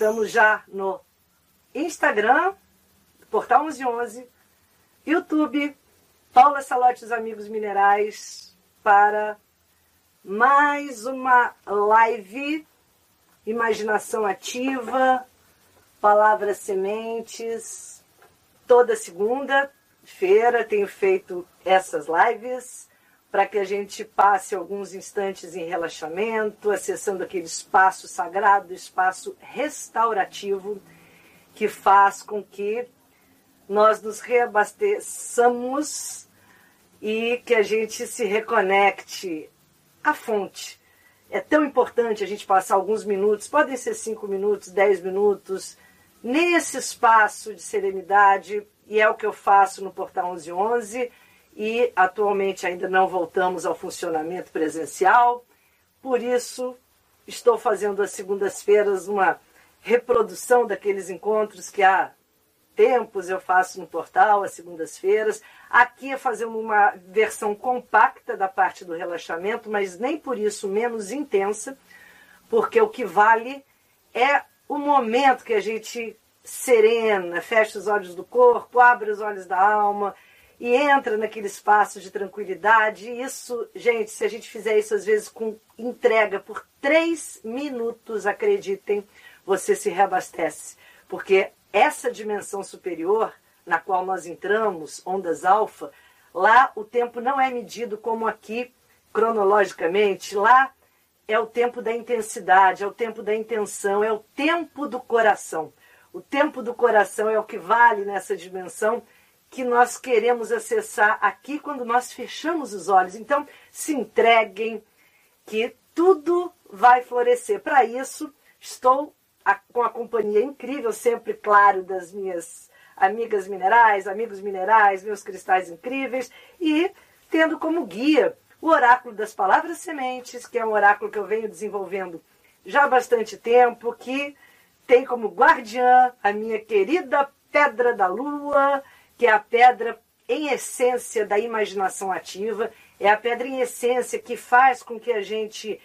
Estamos já no Instagram, Portal 1111, YouTube, Paula Salote os Amigos Minerais, para mais uma live Imaginação Ativa, Palavras Sementes, toda segunda-feira tenho feito essas lives para que a gente passe alguns instantes em relaxamento, acessando aquele espaço sagrado, espaço restaurativo, que faz com que nós nos reabasteçamos e que a gente se reconecte à fonte. É tão importante a gente passar alguns minutos, podem ser cinco minutos, dez minutos, nesse espaço de serenidade, e é o que eu faço no Portal 1111 e atualmente ainda não voltamos ao funcionamento presencial. Por isso, estou fazendo às segundas-feiras uma reprodução daqueles encontros que há tempos eu faço no portal, às segundas-feiras. Aqui é fazendo uma versão compacta da parte do relaxamento, mas nem por isso menos intensa, porque o que vale é o momento que a gente serena, fecha os olhos do corpo, abre os olhos da alma e entra naquele espaço de tranquilidade. Isso, gente, se a gente fizer isso às vezes com entrega por três minutos, acreditem, você se reabastece. Porque essa dimensão superior na qual nós entramos, ondas alfa, lá o tempo não é medido como aqui, cronologicamente. Lá é o tempo da intensidade, é o tempo da intenção, é o tempo do coração. O tempo do coração é o que vale nessa dimensão que nós queremos acessar aqui quando nós fechamos os olhos. Então, se entreguem, que tudo vai florescer. Para isso, estou com a companhia incrível, sempre claro, das minhas amigas minerais, amigos minerais, meus cristais incríveis, e tendo como guia o oráculo das palavras sementes, que é um oráculo que eu venho desenvolvendo já há bastante tempo, que tem como guardiã a minha querida Pedra da Lua, que é a pedra em essência da imaginação ativa, é a pedra em essência que faz com que a gente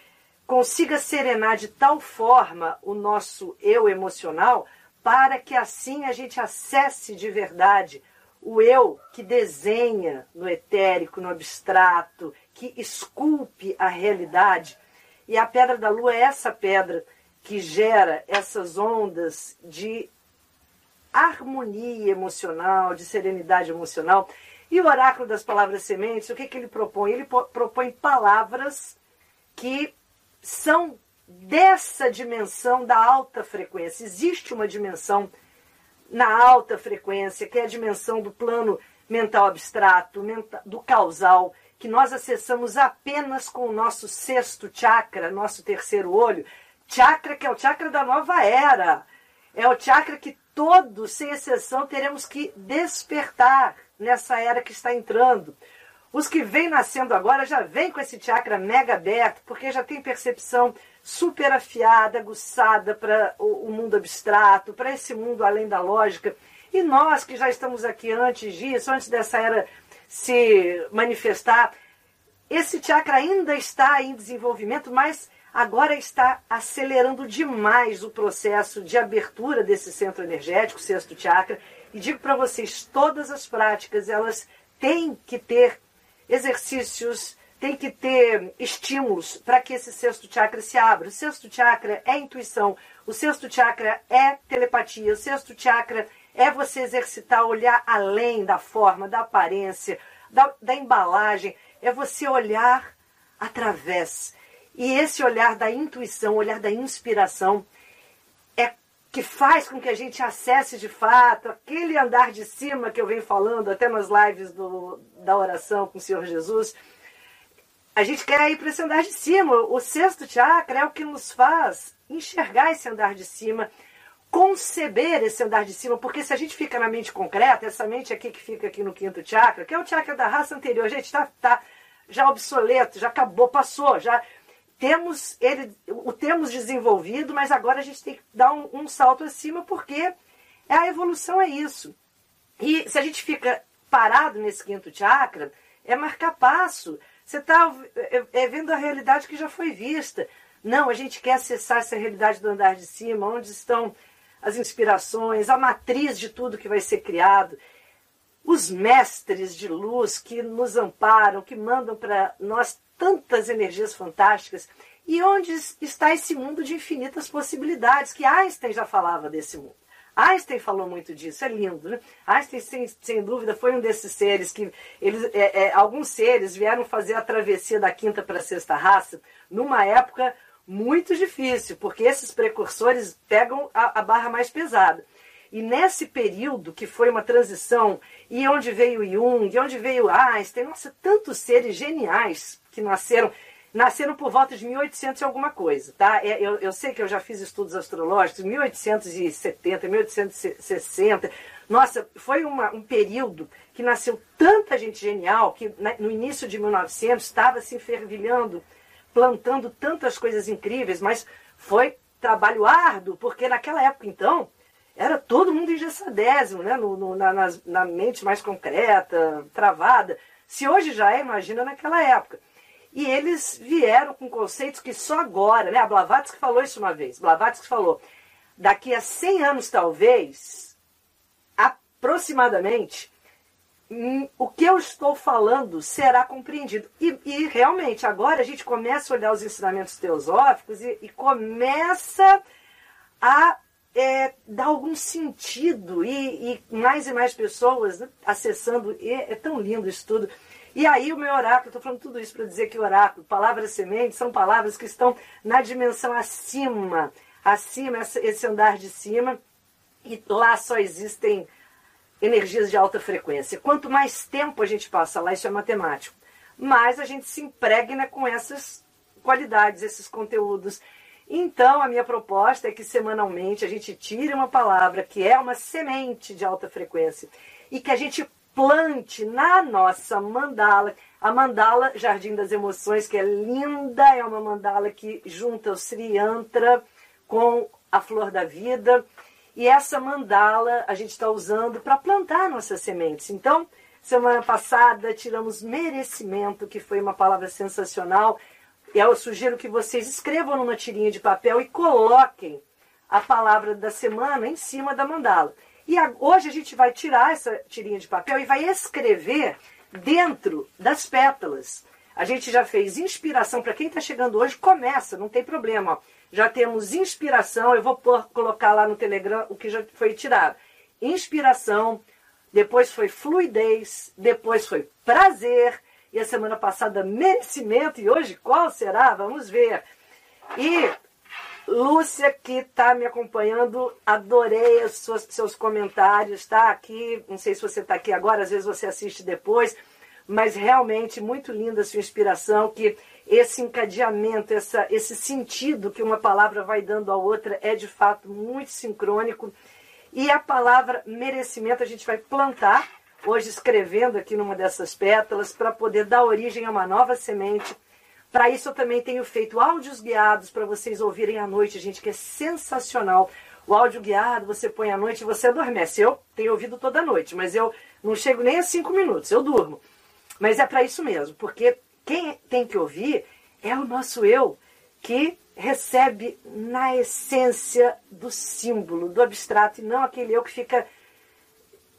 consiga serenar de tal forma o nosso eu emocional, para que assim a gente acesse de verdade o eu que desenha no etérico, no abstrato, que esculpe a realidade. E a pedra da lua é essa pedra que gera essas ondas de harmonia emocional, de serenidade emocional. E o oráculo das palavras sementes, o que, que ele propõe? Ele propõe palavras que são dessa dimensão da alta frequência. Existe uma dimensão na alta frequência, que é a dimensão do plano mental abstrato, do causal, que nós acessamos apenas com o nosso sexto chakra, nosso terceiro olho. Chakra que é o chakra da nova era. É o chakra que todos, sem exceção, teremos que despertar nessa era que está entrando. Os que vêm nascendo agora já vêm com esse chakra mega aberto, porque já tem percepção super afiada, aguçada para o, mundo abstrato, para esse mundo além da lógica. E nós que já estamos aqui antes disso, antes dessa era se manifestar, esse chakra ainda está em desenvolvimento, mas agora está acelerando demais o processo de abertura desse centro energético, sexto chakra. E digo para vocês, todas as práticas, elas têm que ter exercícios, têm que ter estímulos para que esse sexto chakra se abra. O sexto chakra é intuição, o sexto chakra é telepatia, o sexto chakra é você exercitar, olhar além da forma, da aparência, da, da embalagem, é você olhar através. E esse olhar da intuição, olhar da inspiração, é que faz com que a gente acesse de fato aquele andar de cima que eu venho falando até nas lives do, da oração com o Senhor Jesus. A gente quer ir para esse andar de cima. O sexto chakra é o que nos faz enxergar esse andar de cima conceber esse andar de cima, porque se a gente fica na mente concreta, essa mente aqui que fica aqui no quinto chakra, que é o chakra da raça anterior, gente, tá, tá já obsoleto, já acabou, passou, já temos ele, o temos desenvolvido, mas agora a gente tem que dar um, um salto acima, porque a evolução é isso. E se a gente fica parado nesse quinto chakra, é marcar passo. Você está é, é, vendo a realidade que já foi vista. Não, a gente quer acessar essa realidade do andar de cima, onde estão as inspirações, a matriz de tudo que vai ser criado, os mestres de luz que nos amparam, que mandam para nós tantas energias fantásticas. E onde está esse mundo de infinitas possibilidades, que Einstein já falava desse mundo. Einstein falou muito disso, é lindo, né? Einstein, sem, sem dúvida, foi um desses seres que eles, é, é, alguns seres vieram fazer a travessia da quinta para a sexta raça numa época muito difícil, porque esses precursores pegam a, a barra mais pesada. E nesse período, que foi uma transição, e onde veio Jung, e onde veio Einstein, nossa, tantos seres geniais que nasceram nasceram por volta de 1800 e alguma coisa, tá? É, eu, eu sei que eu já fiz estudos astrológicos, 1870, 1860. Nossa, foi uma, um período que nasceu tanta gente genial que né, no início de 1900 estava se fervilhando, plantando tantas coisas incríveis, mas foi trabalho árduo, porque naquela época então era todo mundo engessadésimo, né? No, no, na, na mente mais concreta, travada. Se hoje já é, imagina naquela época. E eles vieram com conceitos que só agora, né? A Blavatsky falou isso uma vez. Blavatsky falou, daqui a 100 anos talvez, aproximadamente, hum, o que eu estou falando será compreendido. E, e, realmente, agora a gente começa a olhar os ensinamentos teosóficos e, e começa a é, dar algum sentido e, e, mais e mais pessoas né, acessando. É tão lindo isso tudo. E aí o meu oráculo, estou falando tudo isso para dizer que oráculo, palavras sementes, são palavras que estão na dimensão acima, acima, esse andar de cima, e lá só existem energias de alta frequência. Quanto mais tempo a gente passa lá, isso é matemático, mais a gente se impregna com essas qualidades, esses conteúdos. Então, a minha proposta é que semanalmente a gente tire uma palavra que é uma semente de alta frequência e que a gente plante na nossa mandala. A mandala Jardim das Emoções, que é linda, é uma mandala que junta o Sri Yantra com a flor da vida. E essa mandala a gente está usando para plantar nossas sementes. Então, semana passada tiramos merecimento, que foi uma palavra sensacional. E eu sugiro que vocês escrevam numa tirinha de papel e coloquem a palavra da semana em cima da mandala. E a, hoje a gente vai tirar essa tirinha de papel e vai escrever dentro das pétalas. A gente já fez inspiração, para quem está chegando hoje, começa, não tem problema. Ó. Já temos inspiração, eu vou por, colocar lá no Telegram o que já foi tirado. Inspiração, depois foi fluidez, depois foi prazer, e a semana passada merecimento, e hoje qual será? Vamos ver. E Lúcia, que está me acompanhando, adorei seus, seus comentários, está aqui. Não sei se você está aqui agora, às vezes você assiste depois, mas realmente muito linda a sua inspiração, que esse encadeamento, essa, esse sentido que uma palavra vai dando à outra é de fato muito sincrônico. E a palavra merecimento a gente vai plantar, hoje escrevendo aqui numa dessas pétalas, para poder dar origem a uma nova semente para isso eu também tenho feito áudios guiados para vocês ouvirem à noite, gente, que é sensacional. O áudio guiado você põe à noite e você adormece. Eu tenho ouvido toda noite, mas eu não chego nem a cinco minutos, eu durmo. Mas é para isso mesmo, porque quem tem que ouvir é o nosso eu, que recebe na essência do símbolo, do abstrato, e não aquele eu que fica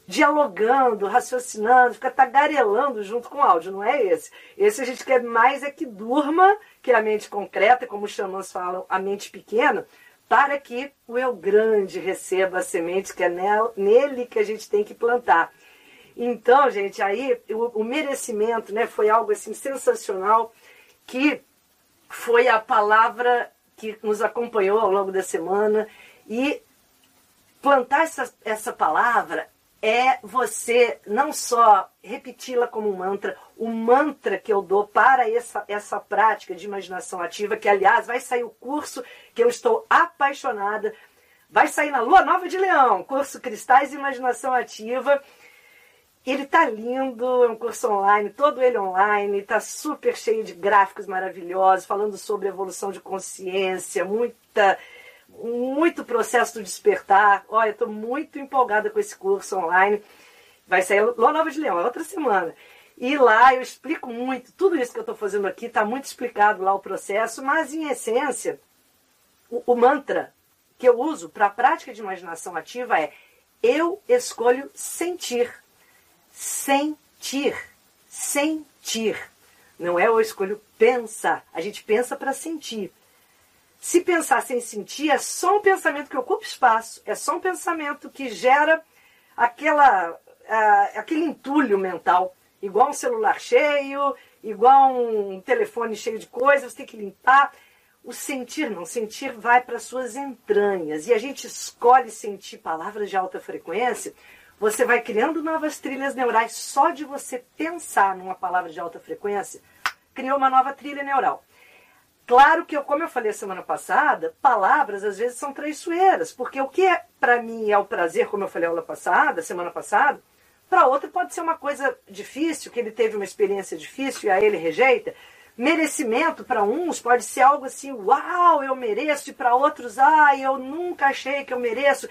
dialogando, raciocinando, fica tagarelando junto com o áudio, não é esse. Esse a gente quer mais é que durma, que é a mente concreta, como os xamãs falam, a mente pequena, para que o eu grande receba a semente que é nele que a gente tem que plantar. Então, gente, aí o, o merecimento né, foi algo assim sensacional, que foi a palavra que nos acompanhou ao longo da semana. E plantar essa, essa palavra é você não só repeti-la como um mantra, o mantra que eu dou para essa, essa prática de imaginação ativa, que aliás vai sair o curso que eu estou apaixonada. Vai sair na Lua Nova de Leão, curso Cristais e Imaginação Ativa. Ele tá lindo, é um curso online, todo ele online, tá super cheio de gráficos maravilhosos, falando sobre evolução de consciência, muita muito processo do despertar. Olha, estou muito empolgada com esse curso online. Vai sair Lua Nova de Leão, é outra semana. E lá eu explico muito, tudo isso que eu estou fazendo aqui está muito explicado lá o processo, mas em essência, o, o mantra que eu uso para a prática de imaginação ativa é eu escolho sentir. Sentir. Sentir. Não é eu escolho pensar. A gente pensa para sentir. Se pensar sem sentir, é só um pensamento que ocupa espaço, é só um pensamento que gera aquela, uh, aquele entulho mental igual um celular cheio, igual um telefone cheio de coisas, tem que limpar. O sentir não, sentir vai para suas entranhas e a gente escolhe sentir palavras de alta frequência. Você vai criando novas trilhas neurais só de você pensar numa palavra de alta frequência, criou uma nova trilha neural. Claro que, eu, como eu falei semana passada, palavras às vezes são traiçoeiras, porque o que é, para mim é o prazer, como eu falei aula passada, semana passada, para outro pode ser uma coisa difícil, que ele teve uma experiência difícil e aí ele rejeita. Merecimento para uns pode ser algo assim, uau, eu mereço, e para outros, ah, eu nunca achei que eu mereço.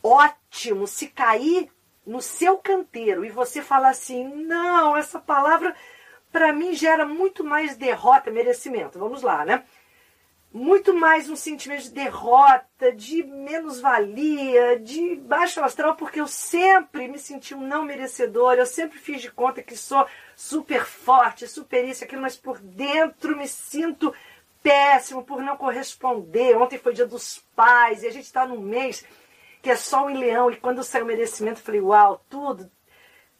Ótimo, se cair no seu canteiro e você falar assim, não, essa palavra para mim gera muito mais derrota, merecimento. Vamos lá, né? muito mais um sentimento de derrota, de menos-valia, de baixo astral, porque eu sempre me senti um não merecedor, eu sempre fiz de conta que sou super forte, super isso, aquilo, mas por dentro me sinto péssimo por não corresponder. Ontem foi dia dos pais e a gente está num mês que é sol em leão, e quando saiu o merecimento, falei, uau, tudo.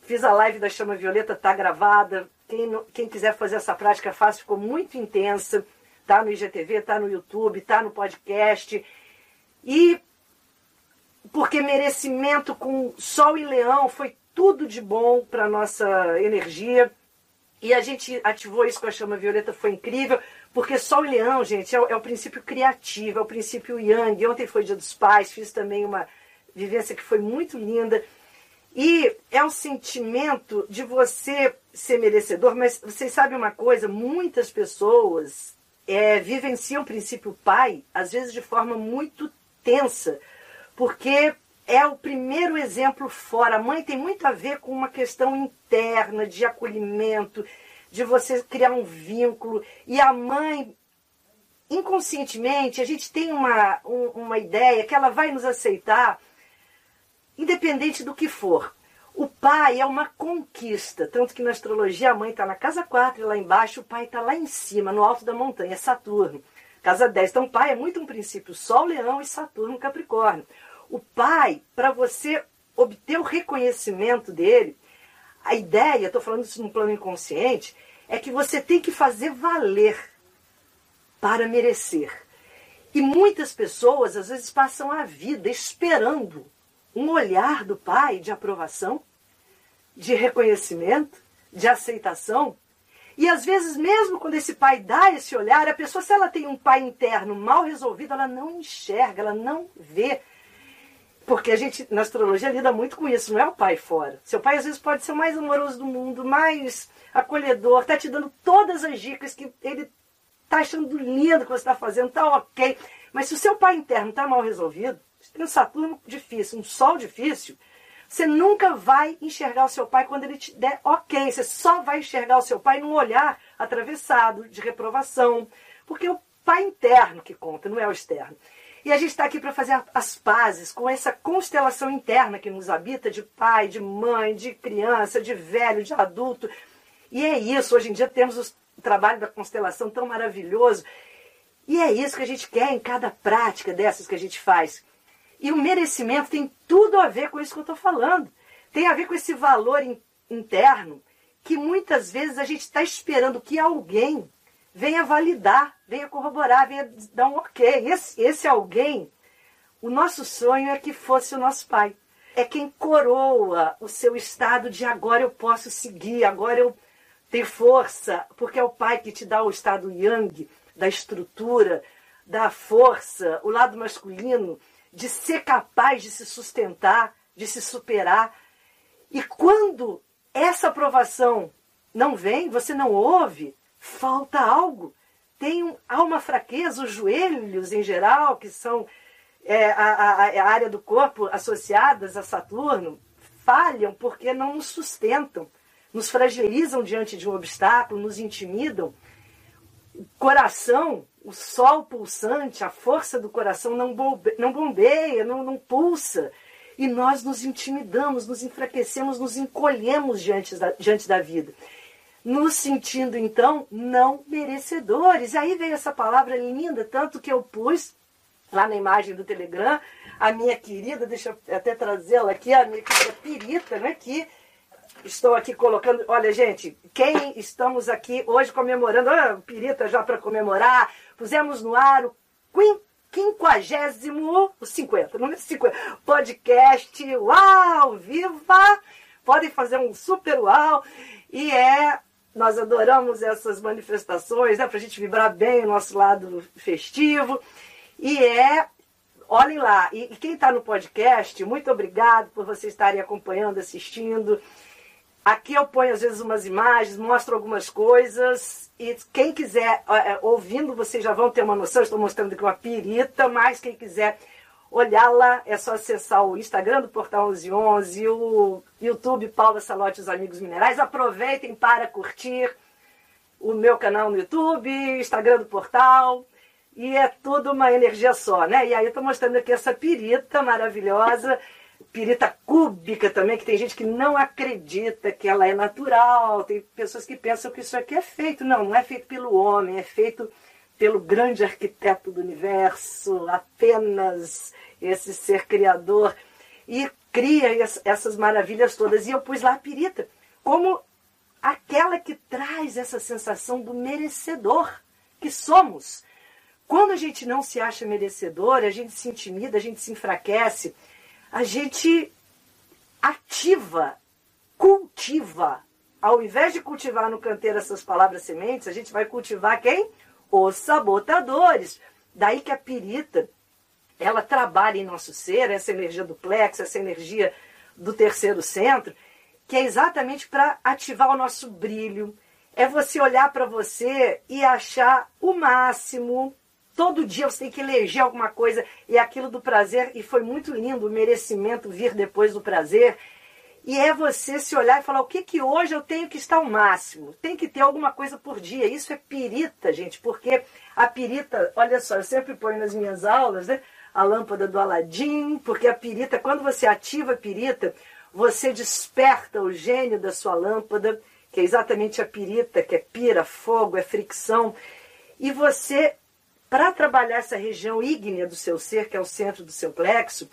Fiz a live da Chama Violeta, tá gravada. Quem, quem quiser fazer essa prática fácil, ficou muito intensa Tá no IGTV, tá no YouTube, tá no podcast. E porque merecimento com Sol e Leão foi tudo de bom para nossa energia. E a gente ativou isso com a chama violeta, foi incrível, porque Sol e Leão, gente, é o, é o princípio criativo, é o princípio Yang. Ontem foi Dia dos Pais, fiz também uma vivência que foi muito linda. E é um sentimento de você ser merecedor, mas vocês sabem uma coisa: muitas pessoas é, vivenciam o princípio pai, às vezes de forma muito tensa, porque é o primeiro exemplo fora. A mãe tem muito a ver com uma questão interna de acolhimento, de você criar um vínculo. E a mãe, inconscientemente, a gente tem uma, um, uma ideia que ela vai nos aceitar, independente do que for. O pai é uma conquista, tanto que na astrologia a mãe está na casa 4 lá embaixo, o pai está lá em cima, no alto da montanha, Saturno. Casa 10. Então o pai é muito um princípio, Sol, Leão e Saturno, Capricórnio. O pai, para você obter o reconhecimento dele, a ideia, estou falando isso no plano inconsciente, é que você tem que fazer valer para merecer. E muitas pessoas às vezes passam a vida esperando um olhar do pai de aprovação, de reconhecimento, de aceitação. E às vezes, mesmo quando esse pai dá esse olhar, a pessoa, se ela tem um pai interno mal resolvido, ela não enxerga, ela não vê. Porque a gente, na astrologia, lida muito com isso, não é o pai fora. Seu pai, às vezes, pode ser o mais amoroso do mundo, mais acolhedor, está te dando todas as dicas que ele está achando lindo que você está fazendo, está ok. Mas se o seu pai interno está mal resolvido, tem um Saturno difícil, um Sol difícil, você nunca vai enxergar o seu pai quando ele te der ok. Você só vai enxergar o seu pai num olhar atravessado, de reprovação. Porque é o pai interno que conta, não é o externo. E a gente está aqui para fazer as pazes com essa constelação interna que nos habita de pai, de mãe, de criança, de velho, de adulto. E é isso, hoje em dia temos o trabalho da constelação tão maravilhoso. E é isso que a gente quer em cada prática dessas que a gente faz. E o merecimento tem tudo a ver com isso que eu estou falando. Tem a ver com esse valor in, interno que muitas vezes a gente está esperando que alguém venha validar, venha corroborar, venha dar um ok. Esse, esse alguém, o nosso sonho é que fosse o nosso pai. É quem coroa o seu estado de agora eu posso seguir, agora eu tenho força, porque é o pai que te dá o estado yang, da estrutura, da força, o lado masculino de ser capaz de se sustentar, de se superar. E quando essa aprovação não vem, você não ouve, falta algo. Tem um, há uma fraqueza, os joelhos em geral, que são é, a, a, a área do corpo associadas a Saturno, falham porque não nos sustentam, nos fragilizam diante de um obstáculo, nos intimidam. O coração, o sol pulsante, a força do coração não, não, bombeia, não, não pulsa. E nós nos intimidamos, nos enfraquecemos, nos encolhemos diante da, diante da vida. Nos sentindo, então, não merecedores. E aí veio essa palavra linda, tanto que eu pus lá na imagem do Telegram, a minha querida, deixa eu até trazê-la aqui, a minha querida Pirita, né, que estou aqui colocando. Olha, gente, quem estamos aqui hoje comemorando, ah, Pirita já para comemorar, pusemos no ar o quinquagésimo, o 50, número 50, podcast, uau, viva! Podem fazer um super uau, e é, nós adoramos essas manifestações, né, para a gente vibrar bem o nosso lado festivo, e é olhem lá. E, quem está no podcast, muito obrigado por vocês estarem acompanhando, assistindo. Aqui eu ponho às vezes umas imagens, mostro algumas coisas. E quem quiser, é, ouvindo, vocês já vão ter uma noção. Estou mostrando aqui uma pirita, mas quem quiser olhar lá, é só acessar o Instagram do Portal 1111, o YouTube Paula Salote os Amigos Minerais. Aproveitem para curtir o meu canal no YouTube, Instagram do Portal e é tudo uma energia só, né? E aí eu tô mostrando aqui essa pirita maravilhosa, pirita cúbica também, que tem gente que não acredita que ela é natural, tem pessoas que pensam que isso aqui é feito. Não, não é feito pelo homem, é feito pelo grande arquiteto do universo, apenas esse ser criador. E cria essas maravilhas todas. E eu pus lá a pirita como aquela que traz essa sensação do merecedor que somos quando a gente não se acha merecedor, a gente se intimida, a gente se enfraquece, a gente ativa, cultiva. Ao invés de cultivar no canteiro essas palavras sementes, a gente vai cultivar quem? Os sabotadores. Daí que a pirita, ela trabalha em nosso ser, essa energia do plexo, essa energia do terceiro centro, que é exatamente para ativar o nosso brilho. É você olhar para você e achar o máximo, Todo dia você tem que eleger alguma coisa e aquilo do prazer, e foi muito lindo o merecimento vir depois do prazer. E é você se olhar e falar: o que, que hoje eu tenho que estar ao máximo? Tem que ter alguma coisa por dia. Isso é pirita, gente, porque a pirita, olha só, eu sempre ponho nas minhas aulas, né? A lâmpada do Aladim, porque a pirita, quando você ativa a pirita, você desperta o gênio da sua lâmpada, que é exatamente a pirita, que é pira, fogo, é fricção, e você para trabalhar essa região ígnea do seu ser, que é o centro do seu plexo,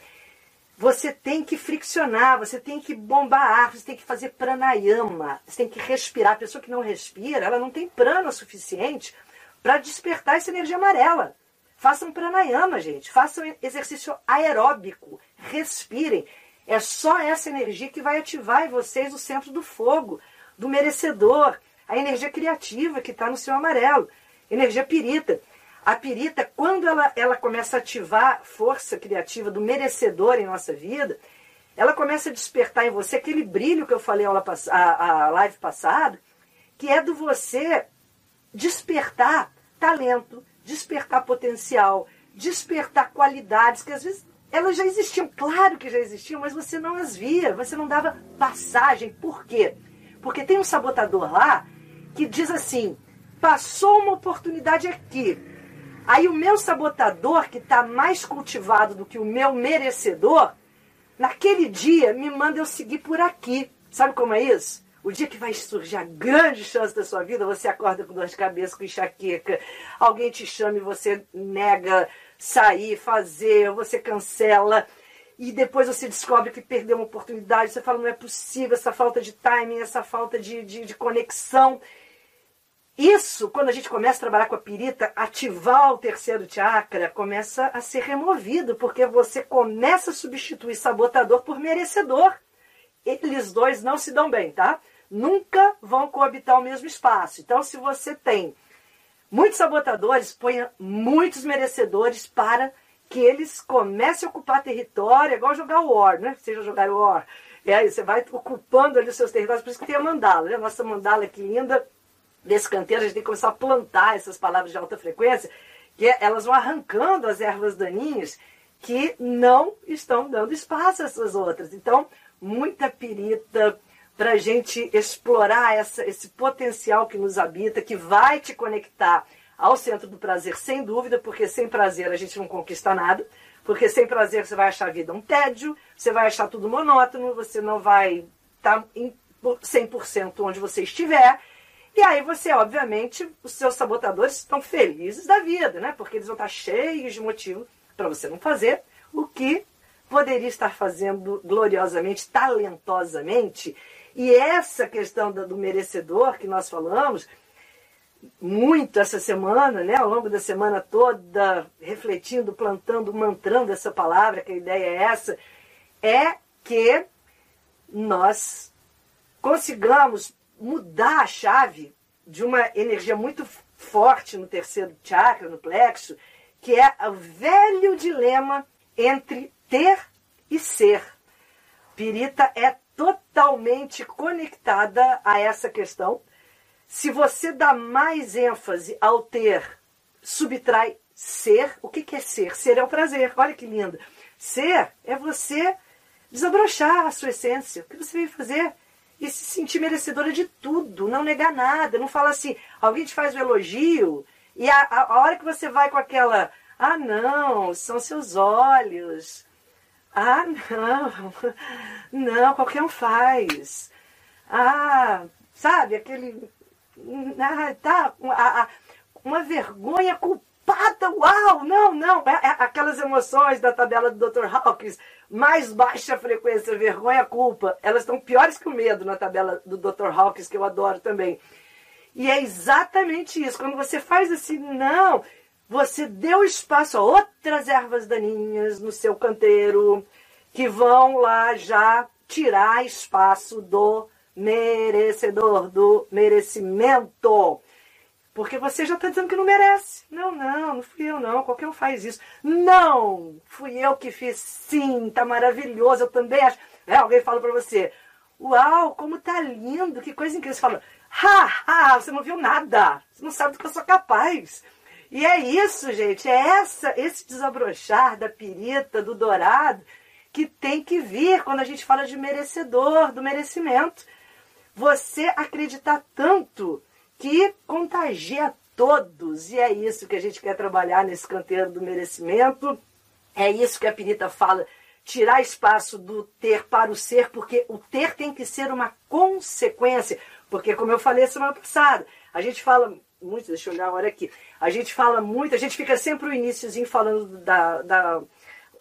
você tem que friccionar, você tem que bombar ar, você tem que fazer pranayama, você tem que respirar. A pessoa que não respira, ela não tem prana suficiente para despertar essa energia amarela. Façam pranayama, gente. Façam exercício aeróbico. Respirem. É só essa energia que vai ativar em vocês o centro do fogo, do merecedor, a energia criativa que está no seu amarelo, energia pirita. A pirita, quando ela, ela começa a ativar força criativa do merecedor em nossa vida, ela começa a despertar em você aquele brilho que eu falei a, a, a live passada, que é do você despertar talento, despertar potencial, despertar qualidades que às vezes elas já existiam, claro que já existiam, mas você não as via, você não dava passagem. Por quê? Porque tem um sabotador lá que diz assim: passou uma oportunidade aqui, Aí o meu sabotador, que está mais cultivado do que o meu merecedor, naquele dia me manda eu seguir por aqui. Sabe como é isso? O dia que vai surgir a grande chance da sua vida, você acorda com dor de cabeça, com enxaqueca, alguém te chama e você nega sair, fazer, você cancela, e depois você descobre que perdeu uma oportunidade, você fala, não é possível, essa falta de timing, essa falta de, de, de conexão. Isso, quando a gente começa a trabalhar com a pirita, ativar o terceiro chakra começa a ser removido, porque você começa a substituir sabotador por merecedor. Eles dois não se dão bem, tá? Nunca vão coabitar o mesmo espaço. Então, se você tem muitos sabotadores, ponha muitos merecedores para que eles comecem a ocupar território, é igual jogar o War, né? Seja jogar o War. E aí você vai ocupando ali os seus territórios, por isso que tem a mandala, né? Nossa mandala que linda, desse canteiro, a gente tem que começar a plantar essas palavras de alta frequência, que é, elas vão arrancando as ervas daninhas que não estão dando espaço a essas outras. Então, muita pirita para a gente explorar essa, esse potencial que nos habita, que vai te conectar ao centro do prazer, sem dúvida, porque sem prazer a gente não conquista nada. Porque sem prazer você vai achar a vida um tédio, você vai achar tudo monótono, você não vai estar tá em 100% onde você estiver. E aí você, obviamente, os seus sabotadores estão felizes da vida, né? Porque eles vão estar cheios de motivo para você não fazer o que poderia estar fazendo gloriosamente, talentosamente. E essa questão do merecedor que nós falamos, muito essa semana, né, ao longo da semana toda, refletindo, plantando, mantrando essa palavra, que a ideia é essa, é que nós consigamos mudar a chave de uma energia muito forte no terceiro chakra, no plexo, que é o velho dilema entre ter e ser. Pirita é totalmente conectada a essa questão se você dá mais ênfase ao ter, subtrai ser. O que, é ser? Ser é o prazer. Olha que lindo. Ser é você desabrochar a sua essência. O que você veio fazer? E se sentir merecedora de tudo, não negar nada, não falar assim, alguém te faz um elogio, e a, a, hora que você vai com aquela, ah não, são seus olhos, ah não, não, qualquer um faz, ah, sabe, aquele ah, tá, a, uma vergonha culpada, uau, não, não, é, é aquelas emoções da tabela do Dr. Hawkins, mais baixa frequência, vergonha, culpa, elas estão piores que o medo na tabela do Dr. Hawkins, que eu adoro também. E é exatamente isso, quando você faz assim, não, você deu espaço a outras ervas daninhas no seu canteiro, que vão lá já tirar espaço do merecedor do merecimento. Porque você já está dizendo que não merece. Não, não, não fui eu não. Qualquer um faz isso. Não, fui eu que fiz sim, tá maravilhoso. Eu também acho. É, alguém fala para você, uau, como tá lindo, que coisa incrível. Você fala, ha, ha, você não viu nada. Você não sabe do que eu sou capaz. E é isso, gente. É essa, esse desabrochar da pirita, do dourado, que tem que vir quando a gente fala de merecedor, do merecimento você acreditar tanto que contagia todos. E é isso que a gente quer trabalhar nesse canteiro do merecimento. É isso que a Pirita fala. Tirar espaço do ter para o ser, porque o ter tem que ser uma consequência. Porque, como eu falei semana passada, a gente fala muito, deixa eu olhar agora aqui, a gente fala muito, a gente fica sempre o iníciozinho falando da, da,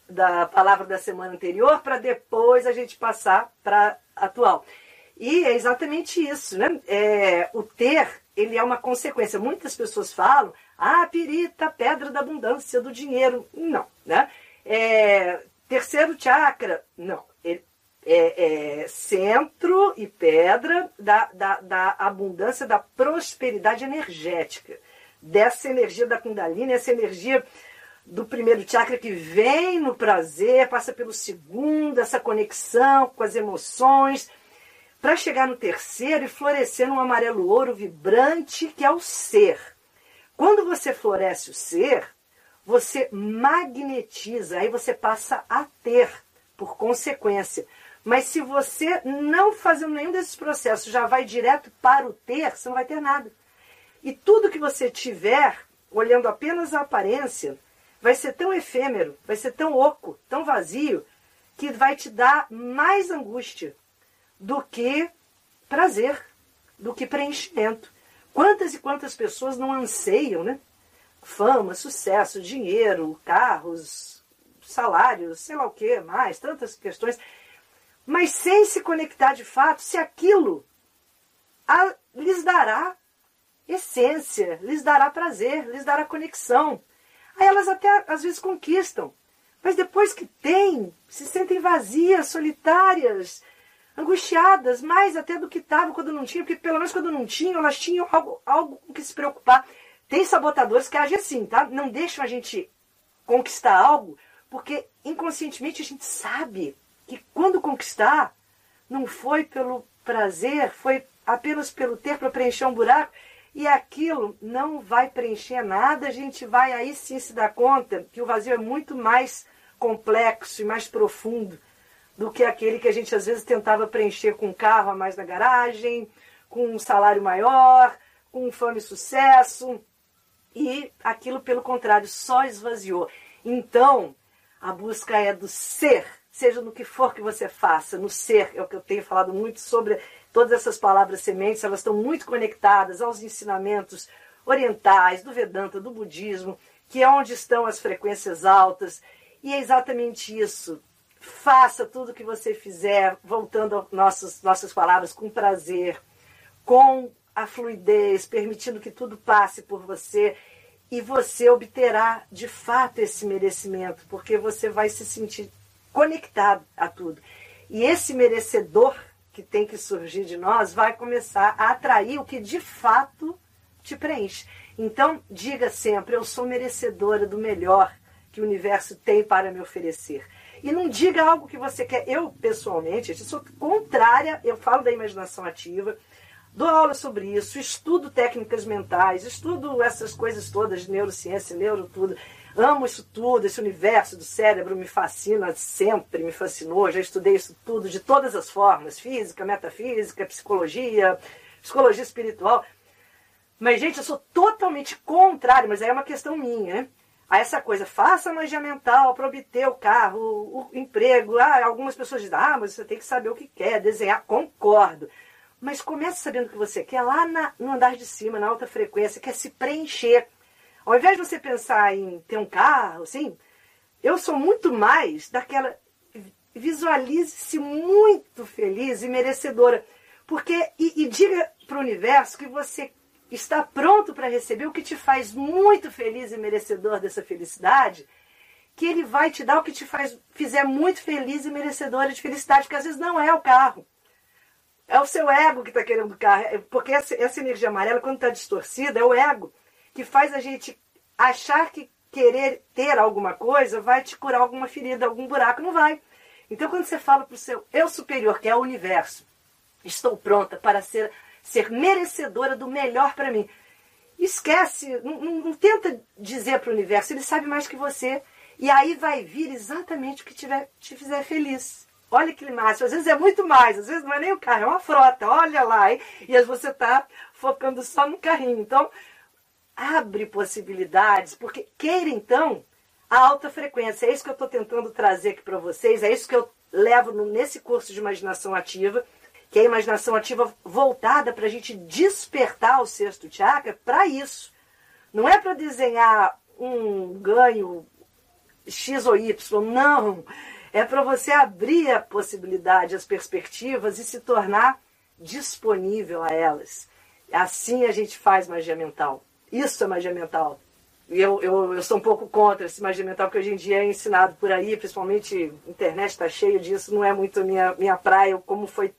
da palavra da semana anterior, para depois a gente passar para atual. E é exatamente isso, né? É, o ter, ele é uma consequência. Muitas pessoas falam, ah, pirita, pedra da abundância, do dinheiro. Não, né? É, terceiro chakra, não. Ele é, é, centro e pedra da, da, da abundância, da prosperidade energética. Dessa energia da Kundalini, essa energia do primeiro chakra que vem no prazer, passa pelo segundo, essa conexão com as emoções para chegar no terceiro e florescer num amarelo ouro vibrante que é o ser. Quando você floresce o ser, você magnetiza, aí você passa a ter, por consequência. Mas se você não fazendo nenhum desses processos já vai direto para o ter, você não vai ter nada. E tudo que você tiver, olhando apenas a aparência, vai ser tão efêmero, vai ser tão oco, tão vazio, que vai te dar mais angústia, do que prazer, do que preenchimento. Quantas e quantas pessoas não anseiam, né? Fama, sucesso, dinheiro, carros, salários, sei lá o que mais, tantas questões, mas sem se conectar de fato se aquilo a, lhes dará essência, lhes dará prazer, lhes dará conexão. Aí elas até às vezes conquistam, mas depois que têm, se sentem vazias, solitárias, angustiadas, mais até do que estavam quando não tinham, porque pelo menos quando não tinham, elas tinham algo, algo com que se preocupar. Tem sabotadores que agem assim, tá? Não deixam a gente conquistar algo, porque inconscientemente a gente sabe que quando conquistar, não foi pelo prazer, foi apenas pelo ter para preencher um buraco, e aquilo não vai preencher nada, a gente vai aí sim se dar conta que o vazio é muito mais complexo e mais profundo do que aquele que a gente às vezes tentava preencher com um carro a mais na garagem, com um salário maior, com um fama e sucesso. E aquilo, pelo contrário, só esvaziou. Então, a busca é do ser, seja no que for que você faça, no ser, é o que eu tenho falado muito sobre todas essas palavras sementes, elas estão muito conectadas aos ensinamentos orientais, do Vedanta, do budismo, que é onde estão as frequências altas. E é exatamente isso. Faça tudo o que você fizer, voltando às nossas, nossas palavras, com prazer, com a fluidez, permitindo que tudo passe por você e você obterá de fato esse merecimento, porque você vai se sentir conectado a tudo. E esse merecedor que tem que surgir de nós vai começar a atrair o que de fato te preenche. Então, diga sempre: eu sou merecedora do melhor que o universo tem para me oferecer. E não diga algo que você quer. Eu, pessoalmente, sou contrária, eu falo da imaginação ativa, Dou aula sobre isso, estudo técnicas mentais, estudo essas coisas todas neurociência, neuro tudo. Amo isso tudo, esse universo do cérebro me fascina sempre, me fascinou. Já estudei isso tudo de todas as formas: física, metafísica, psicologia, psicologia espiritual. Mas, gente, eu sou totalmente contrário, mas aí é uma questão minha, né? A essa coisa, faça magia mental para obter o carro, o, emprego. Ah, algumas pessoas dizem, ah, mas você tem que saber o que quer, desenhar. Concordo. Mas comece sabendo o que você quer lá na, no andar de cima, na alta frequência, quer se preencher. Ao invés de você pensar em ter um carro, assim, eu sou muito mais daquela. Visualize-se muito feliz e merecedora. Porque, e, e diga para o universo que você está pronto para receber o que te faz muito feliz e merecedor dessa felicidade, que ele vai te dar o que te faz, fizer muito feliz e merecedora de felicidade, que às vezes não é o carro. É o seu ego que está querendo o carro. É, porque essa, essa energia amarela, quando está distorcida, é o ego que faz a gente achar que querer ter alguma coisa vai te curar alguma ferida, algum buraco. Não vai. Então, quando você fala para o seu eu superior, que é o universo, estou pronta para ser, ser merecedora do melhor para mim. Esquece, não, não, tenta dizer para o universo, ele sabe mais que você. E aí vai vir exatamente o que tiver, te fizer feliz. Olha que máximo. Às vezes é muito mais, às vezes não é nem o carro, é uma frota. Olha lá, hein? e você está focando só no carrinho. Então, abre possibilidades, porque queira então a alta frequência. É isso que eu estou tentando trazer aqui para vocês, é isso que eu levo nesse curso de imaginação ativa, que é a imaginação ativa voltada para a gente despertar o sexto chakra para isso. Não é para desenhar um ganho X ou Y, não é para você abrir a possibilidade, as perspectivas e se tornar disponível a elas. Assim a gente faz magia mental. Isso é magia mental. E eu, eu, eu sou um pouco contra esse magia mental, porque hoje em dia é ensinado por aí, principalmente a internet está cheio disso, não é muito minha, minha praia, como foi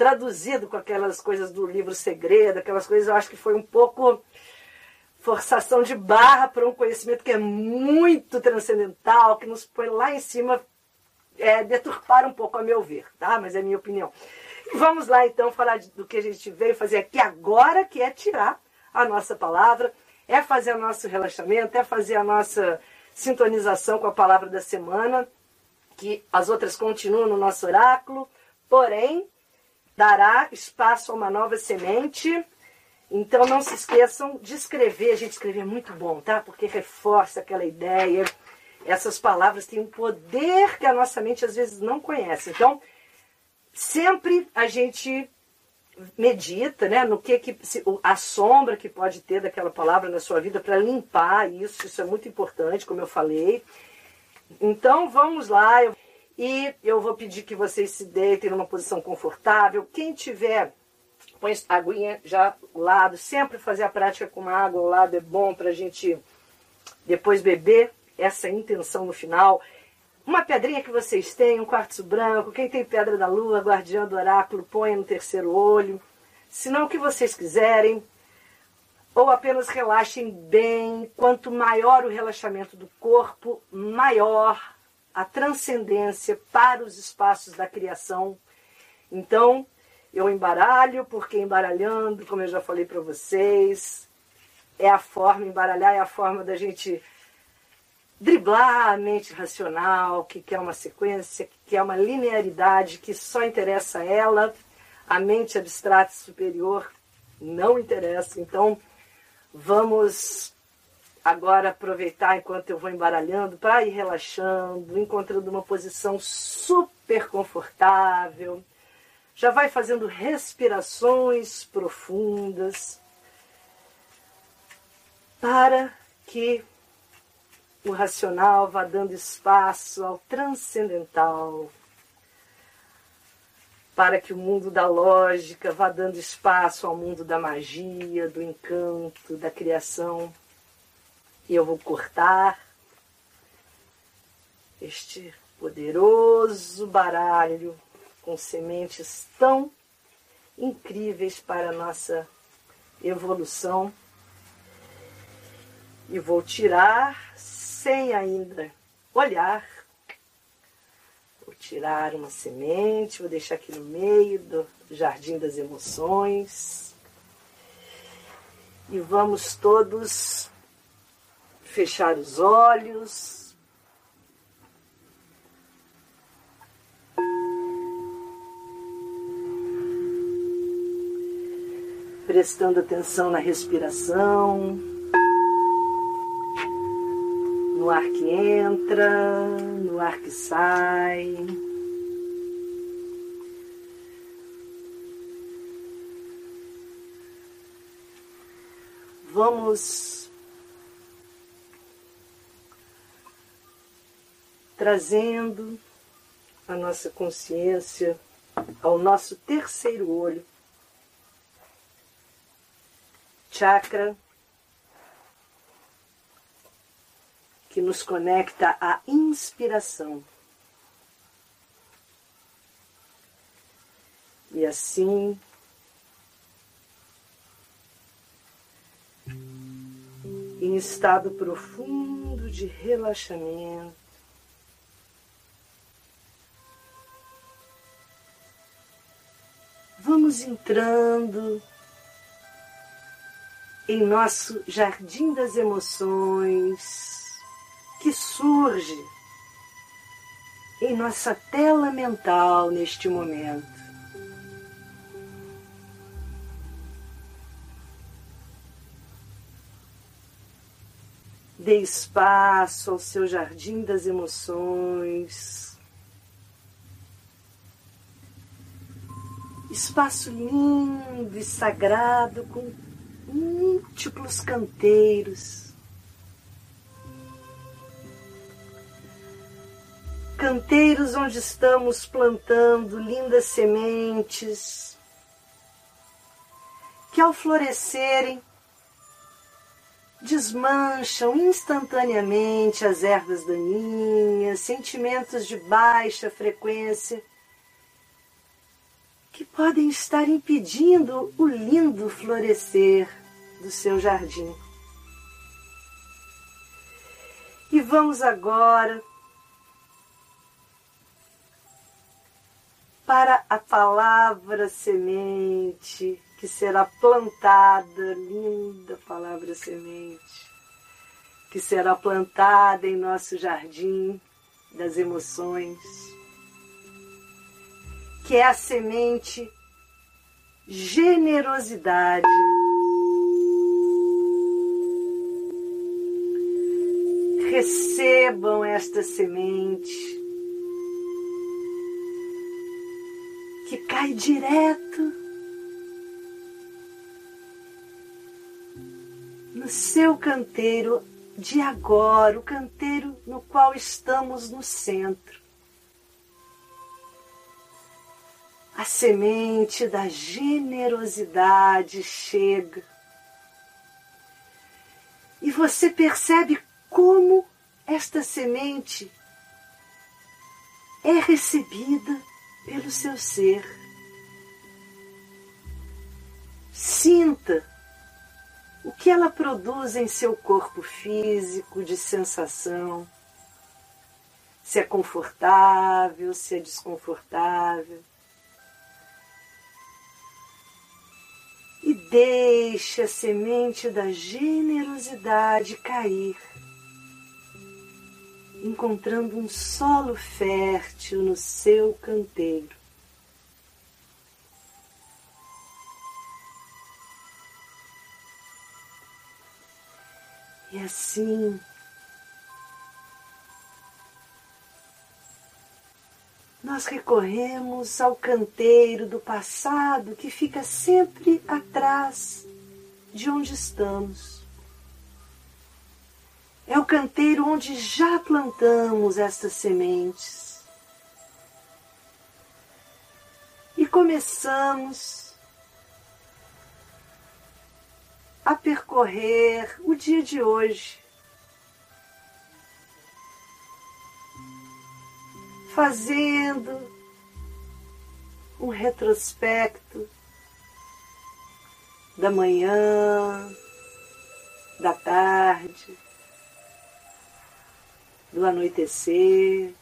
traduzido com aquelas coisas do livro segredo, aquelas coisas, eu acho que foi um pouco forçação de barra para um conhecimento que é muito transcendental, que nos põe lá em cima, é, deturpar um pouco a meu ver, tá? Mas é minha opinião. E vamos lá então falar do que a gente veio fazer aqui agora, que é tirar a nossa palavra, é fazer o nosso relaxamento, é fazer a nossa sintonização com a palavra da semana, que as outras continuam no nosso oráculo, porém dará espaço a uma nova semente então não se esqueçam de escrever. Gente escrever é muito bom, tá? Porque reforça aquela ideia. Essas palavras têm um poder que a nossa mente às vezes não conhece. Então, sempre a gente medita, né, no que, que a sombra que pode ter daquela palavra na sua vida para limpar isso. Isso é muito importante, como eu falei. Então, vamos lá. E eu vou pedir que vocês se deitem numa posição confortável. Quem tiver põe a aguinha já ao lado, sempre fazer a prática com uma água ao lado é bom para a gente depois beber, essa é intenção no final. Uma pedrinha que vocês têm, um quartzo branco, quem tem pedra da lua, guardiã do oráculo, põe no terceiro olho. Se não, o que vocês quiserem. ou apenas relaxem bem. Quanto maior o relaxamento do corpo, maior a transcendência para os espaços da criação. Então, eu embaralho, porque embaralhando, como eu já falei para vocês, é a forma, embaralhar é a forma da gente driblar a mente racional, que quer uma sequência, que quer uma linearidade, que só interessa a ela, a mente abstrata superior não interessa. Então, vamos agora aproveitar enquanto eu vou embaralhando para ir relaxando, encontrando uma posição super confortável. Já vai fazendo respirações profundas para que o racional vá dando espaço ao transcendental, para que o mundo da lógica vá dando espaço ao mundo da magia, do encanto, da criação. E eu vou cortar este poderoso baralho com sementes tão incríveis para a nossa evolução e vou tirar sem ainda olhar. Vou tirar uma semente, vou deixar aqui no meio do jardim das emoções. E vamos todos fechar os olhos. Prestando atenção na respiração no ar que entra, no ar que sai. Vamos trazendo a nossa consciência ao nosso terceiro olho, chakra que nos conecta à inspiração. E assim, em estado profundo de relaxamento, vamos entrando em nosso jardim das emoções que surge em nossa tela mental neste momento. Dê espaço ao seu jardim das emoções. Espaço lindo e sagrado com múltiplos canteiros. Canteiros onde estamos plantando lindas sementes, que ao florescerem desmancham instantaneamente as ervas daninhas, sentimentos de baixa frequência que podem estar impedindo o lindo florescer do seu jardim. E vamos agora para a palavra semente que será plantada, linda palavra semente, que será plantada em nosso jardim das emoções, que é a semente generosidade. Recebam esta semente que cai direto no seu canteiro de agora, o canteiro no qual estamos no centro. A semente da generosidade chega. E você percebe como esta semente é recebida pelo seu ser. Sinta o que ela produz em seu corpo físico de sensação, se é confortável, se é desconfortável. E deixe a semente da generosidade cair, encontrando um solo fértil no seu canteiro. E assim, nós recorremos ao canteiro do passado que fica sempre atrás de onde estamos. É o canteiro onde já plantamos estas sementes. E começamos a percorrer o dia de hoje. Fazendo um retrospecto da manhã, da tarde, do anoitecer,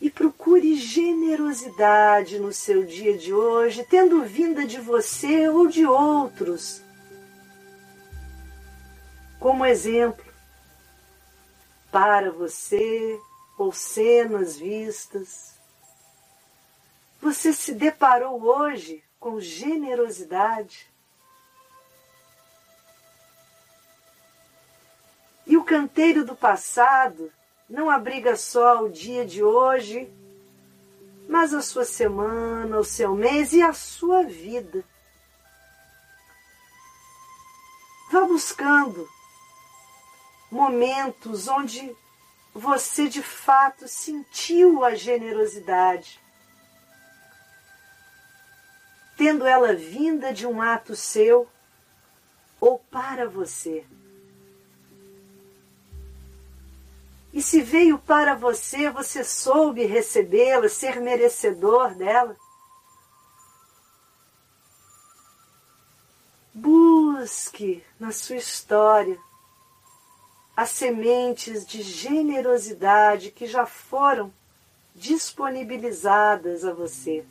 e procure generosidade no seu dia de hoje, tendo vinda de você ou de outros. Como exemplo, para você ou cenas vistas. Você se deparou hoje com generosidade? E o canteiro do passado não abriga só o dia de hoje, mas a sua semana, o seu mês e a sua vida. Vá buscando momentos onde você de fato sentiu a generosidade, tendo ela vinda de um ato seu ou para você. E se veio para você, você soube recebê-la, ser merecedor dela? Busque na sua história as sementes de generosidade que já foram disponibilizadas a você.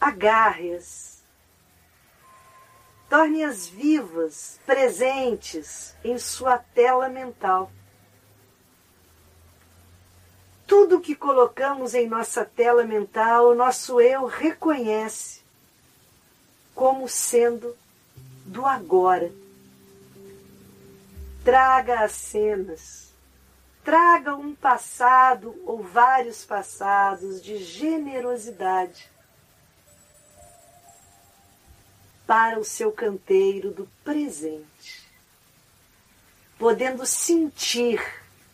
Agarre-as Torne-as vivas, presentes em sua tela mental. Tudo que colocamos em nossa tela mental, o nosso eu reconhece como sendo do agora. Traga as cenas, traga um passado ou vários passados de generosidade para o seu canteiro do presente, podendo sentir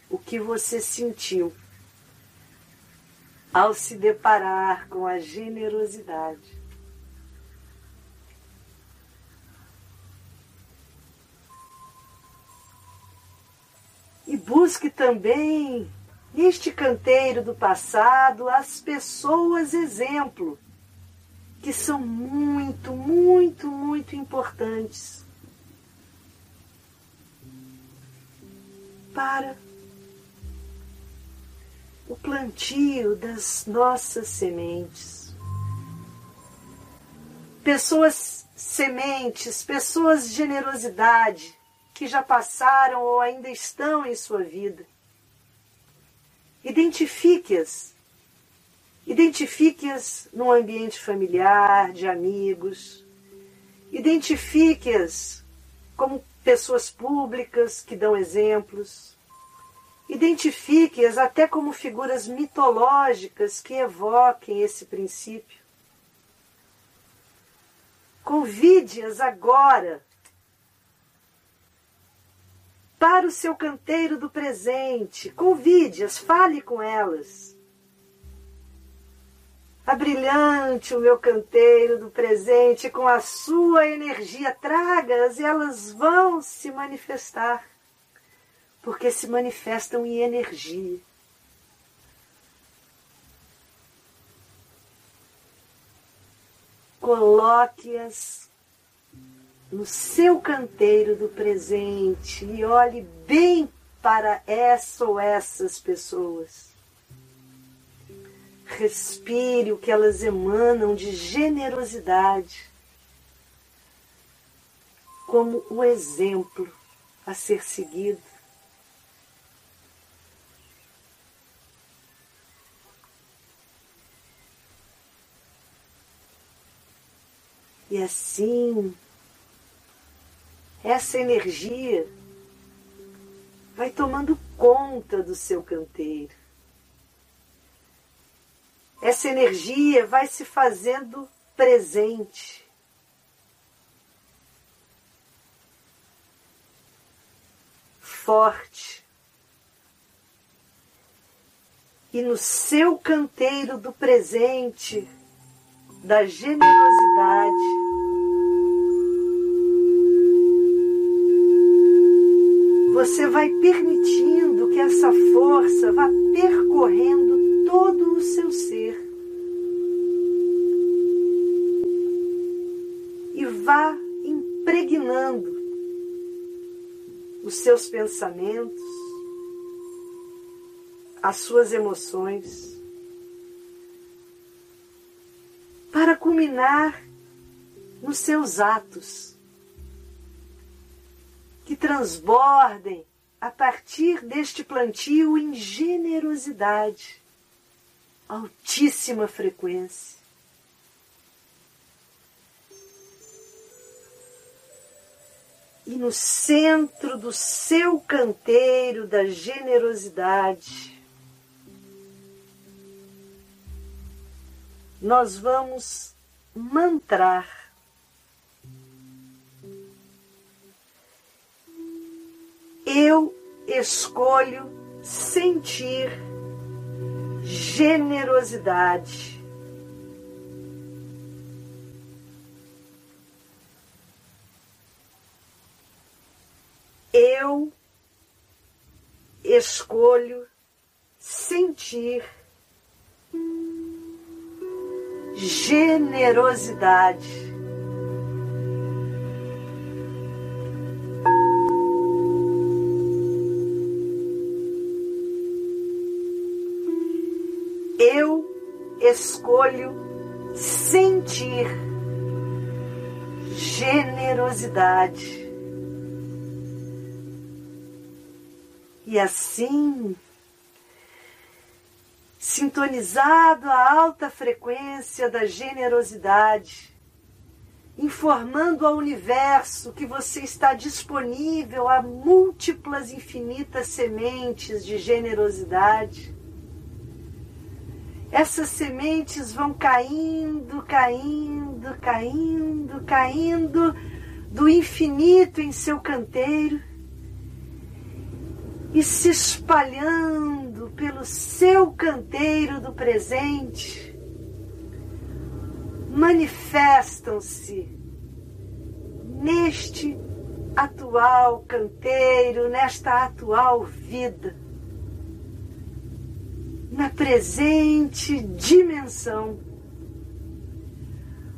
o que você sentiu ao se deparar com a generosidade. E busque também neste canteiro do passado as pessoas exemplo que são muito, muito, muito importantes para o plantio das nossas sementes. Pessoas sementes, pessoas de generosidade que já passaram ou ainda estão em sua vida. Identifique-as Identifique-as num ambiente familiar, de amigos. Identifique-as como pessoas públicas que dão exemplos. Identifique-as até como figuras mitológicas que evoquem esse princípio. Convide-as agora para o seu canteiro do presente. Convide-as, fale com elas. Abrilhante o meu canteiro do presente com a sua energia. Traga-as e elas vão se manifestar, porque se manifestam em energia. coloque-as no seu canteiro do presente e olhe bem para essa ou essas pessoas. Respire o que elas emanam de generosidade, como o exemplo a ser seguido. E assim, essa energia vai tomando conta do seu canteiro. Essa energia vai se fazendo presente. Forte. E no seu canteiro do presente, da generosidade, você vai permitindo que essa força vá percorrendo todo o seu ser. E vá impregnando os seus pensamentos, as suas emoções, para culminar nos seus atos que transbordem a partir deste plantio em generosidade, altíssima frequência. E no centro do seu canteiro da generosidade, nós vamos mantrar eu escolho sentir generosidade. Eu escolho sentir generosidade. Escolho sentir generosidade. E assim, sintonizado à alta frequência da generosidade, informando ao universo que você está disponível a múltiplas infinitas sementes de generosidade, essas sementes vão caindo, caindo, caindo, caindo do infinito em seu canteiro e se espalhando pelo seu canteiro do presente, manifestam-se neste atual canteiro, nesta atual vida na presente dimensão,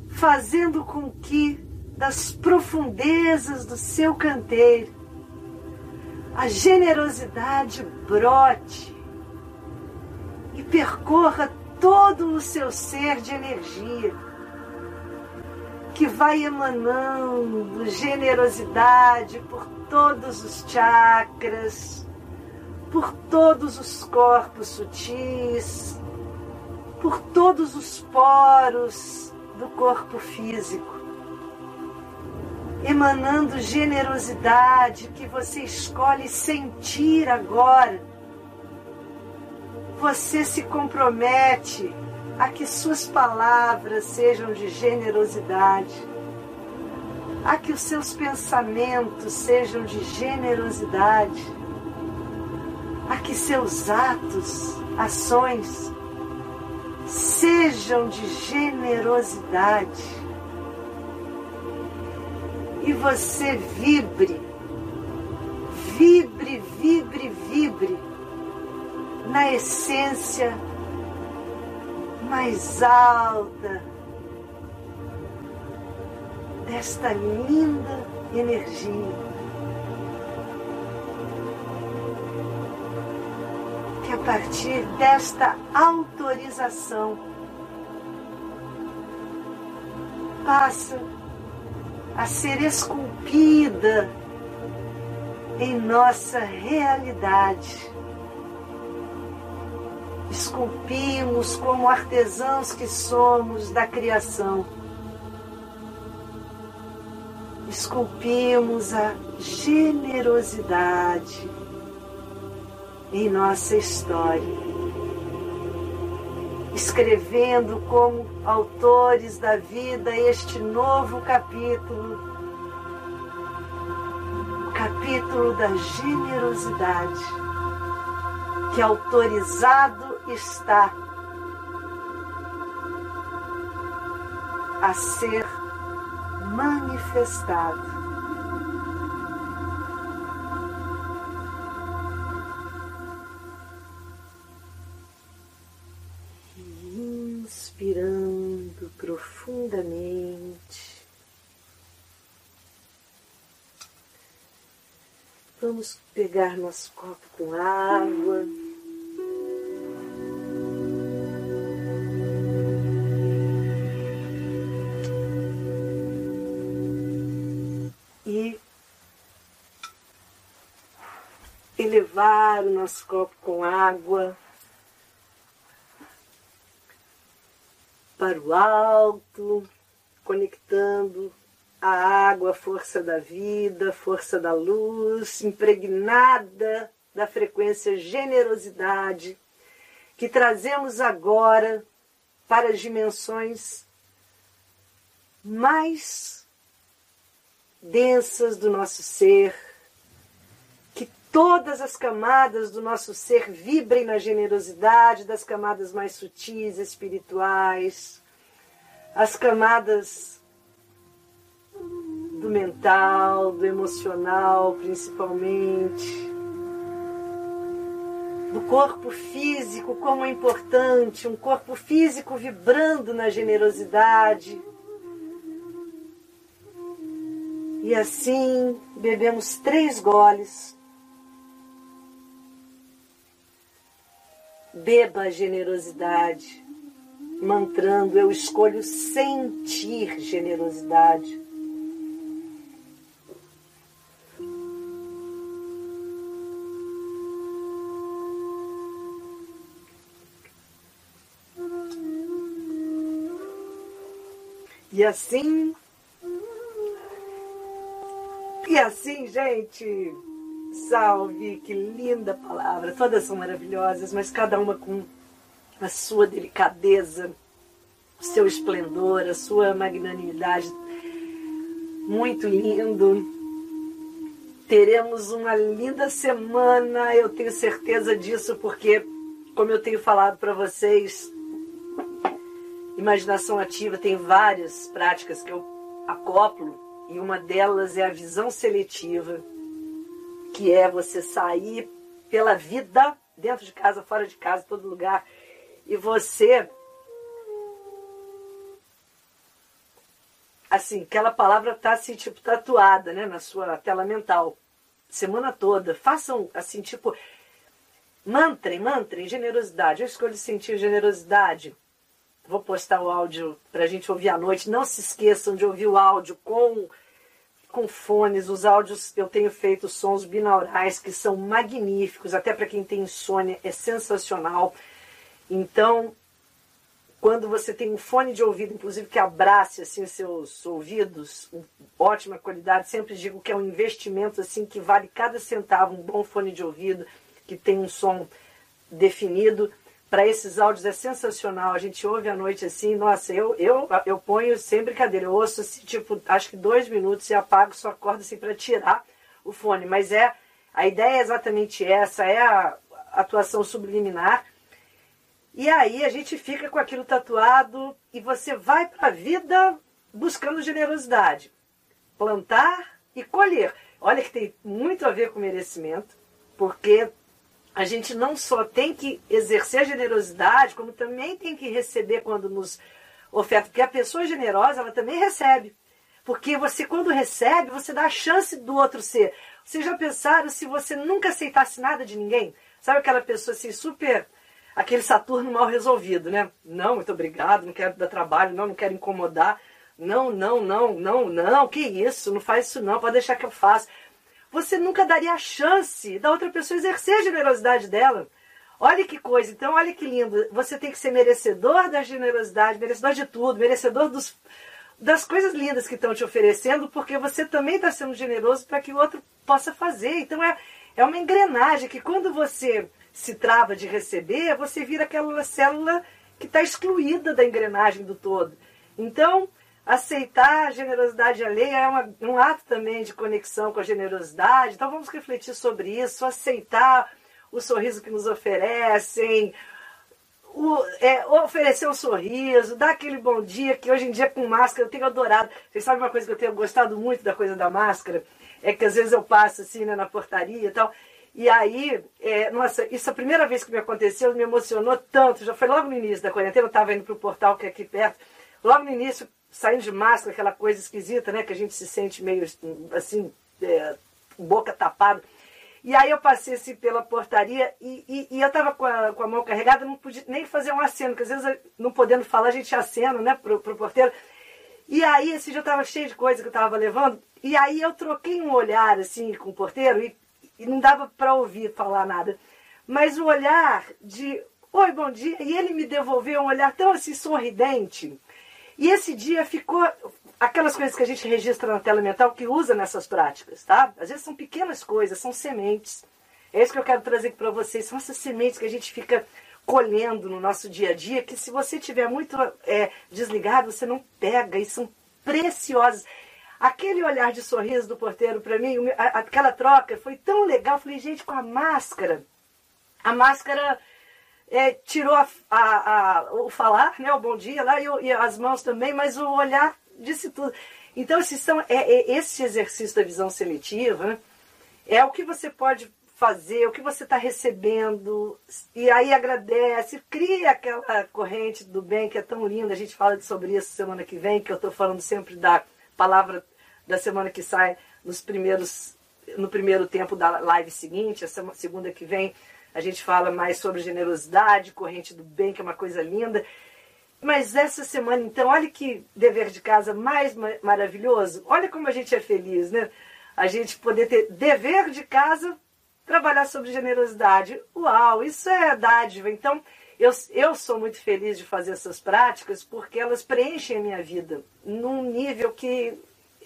fazendo com que das profundezas do seu canteiro a generosidade brote e percorra todo o seu ser de energia, que vai emanando generosidade por todos os chakras, por todos os corpos sutis, por todos os poros do corpo físico, emanando generosidade que você escolhe sentir agora. Você se compromete a que suas palavras sejam de generosidade, a que os seus pensamentos sejam de generosidade a que seus atos, ações, sejam de generosidade. E você vibre, vibre, vibre, vibre na essência mais alta desta linda energia partir desta autorização passa a ser esculpida em nossa realidade. Esculpimos como artesãos que somos da criação. Esculpimos a generosidade em nossa história escrevendo como autores da vida este novo capítulo, o capítulo da generosidade, que autorizado está a ser manifestado. Vamos pegar nosso copo com água. E elevar o nosso copo com água para o alto, conectando a água, força da vida, força da luz, impregnada da frequência generosidade que trazemos agora para as dimensões mais densas do nosso ser, todas as camadas do nosso ser vibrem na generosidade das camadas mais sutis, espirituais, as camadas do mental, do emocional, principalmente, do corpo físico, como é importante, um corpo físico vibrando na generosidade. E assim bebemos três goles Beba a generosidade, mantrando: Eu escolho sentir generosidade. E assim. E assim, gente, Salve, que linda palavra. Todas são maravilhosas, mas cada uma com a sua delicadeza, o seu esplendor, a sua magnanimidade. Muito lindo. Teremos uma linda semana, eu tenho certeza disso, porque, como eu tenho falado para vocês, imaginação ativa tem várias práticas que eu acoplo, e uma delas é a visão seletiva que é você sair pela vida, dentro de casa, fora de casa, todo lugar, e você. Assim, aquela palavra está assim, tipo, tatuada, né, na sua tela mental. Semana toda. Façam, assim, tipo. Mantrem, mantrem, generosidade. Eu escolho sentir generosidade. Vou postar o áudio para a gente ouvir à noite. Não se esqueçam de ouvir o áudio com com fones, os áudios eu tenho feito sons binaurais que são magníficos, até para quem tem insônia é sensacional. Então, quando você tem um fone de ouvido, inclusive que abrace assim seus ouvidos, ótima qualidade, sempre digo que é um investimento assim que vale cada centavo, um bom fone de ouvido que tem um som definido para esses áudios é sensacional. A gente ouve à noite assim, nossa, eu, eu, eu ponho sem brincadeira, eu ouço assim, tipo, acho que dois minutos e apago, só acordo assim para tirar o fone. Mas é a ideia é exatamente essa, é a atuação subliminar. E aí a gente fica com aquilo tatuado e você vai para a vida buscando generosidade. Plantar e colher. Olha que tem muito a ver com merecimento, porque a gente não só tem que exercer a generosidade, como também tem que receber quando nos oferta. Porque a pessoa generosa, ela também recebe. Porque você, quando recebe, você dá a chance do outro ser. Vocês já pensaram se você nunca aceitasse nada de ninguém? Sabe aquela pessoa assim, super. aquele Saturno mal resolvido, né? Não, muito obrigado, não quero dar trabalho, não, não quero incomodar. Não, não, não, não, não, que isso, não faz isso não, pode deixar que eu faça. Você nunca daria a chance da outra pessoa exercer a generosidade dela. Olha que coisa, então olha que lindo. Você tem que ser merecedor da generosidade, merecedor de tudo, merecedor dos, das coisas lindas que estão te oferecendo, porque você também está sendo generoso para que o outro possa fazer. Então é, é uma engrenagem que quando você se trava de receber, você vira aquela célula que está excluída da engrenagem do todo. Então, aceitar a generosidade alheia é uma, um ato também de conexão com a generosidade. Então, vamos refletir sobre isso, aceitar o sorriso que nos oferecem, o, é, oferecer um sorriso, dar aquele bom dia, que hoje em dia com máscara eu tenho adorado. Vocês sabem uma coisa que eu tenho gostado muito da coisa da máscara? É que às vezes eu passo assim né, na portaria e tal. E aí, é, nossa, isso a primeira vez que me aconteceu me emocionou tanto. Já foi logo no início da quarentena, eu estava indo para o portal que é aqui perto. Logo no início, saindo de máscara, aquela coisa esquisita, né? Que a gente se sente meio assim, é, boca tapada. E aí eu passei assim pela portaria e, e, e eu estava com a, com a mão carregada, não podia nem fazer um aceno, porque às vezes não podendo falar a gente acena, né, pro, pro porteiro. E aí esse dia eu estava cheio de coisa que eu estava levando, e aí eu troquei um olhar assim com o porteiro e, e não dava para ouvir falar nada. Mas o olhar de oi, bom dia, e ele me devolveu um olhar tão assim sorridente. E esse dia ficou, aquelas coisas que a gente registra na tela mental que usa nessas práticas, tá? Às vezes são pequenas coisas, são sementes. É isso que eu quero trazer para vocês. São essas sementes que a gente fica colhendo no nosso dia a dia, que se você tiver muito é, desligado, você não pega, e são preciosas. Aquele olhar de sorriso do porteiro para mim, aquela troca foi tão legal. Eu falei, gente, com a máscara, a máscara é, tirou a, a, a, o falar, né, o bom dia lá, e, e as mãos também, mas o olhar disse tudo. Então, esses são, é, é, esse exercício da visão seletiva né, é o que você pode fazer, o que você está recebendo, e aí agradece, cria aquela corrente do bem que é tão linda. A gente fala sobre isso semana que vem, que eu estou falando sempre da palavra da semana que sai nos primeiros, no primeiro tempo da live seguinte, a segunda que vem. A gente fala mais sobre generosidade, corrente do bem, que é uma coisa linda. Mas essa semana, então, olha que dever de casa mais maravilhoso. Olha como a gente é feliz, né? A gente poder ter dever de casa, trabalhar sobre generosidade. Uau, isso é dádiva. Então, eu, eu sou muito feliz de fazer essas práticas porque elas preenchem a minha vida num nível que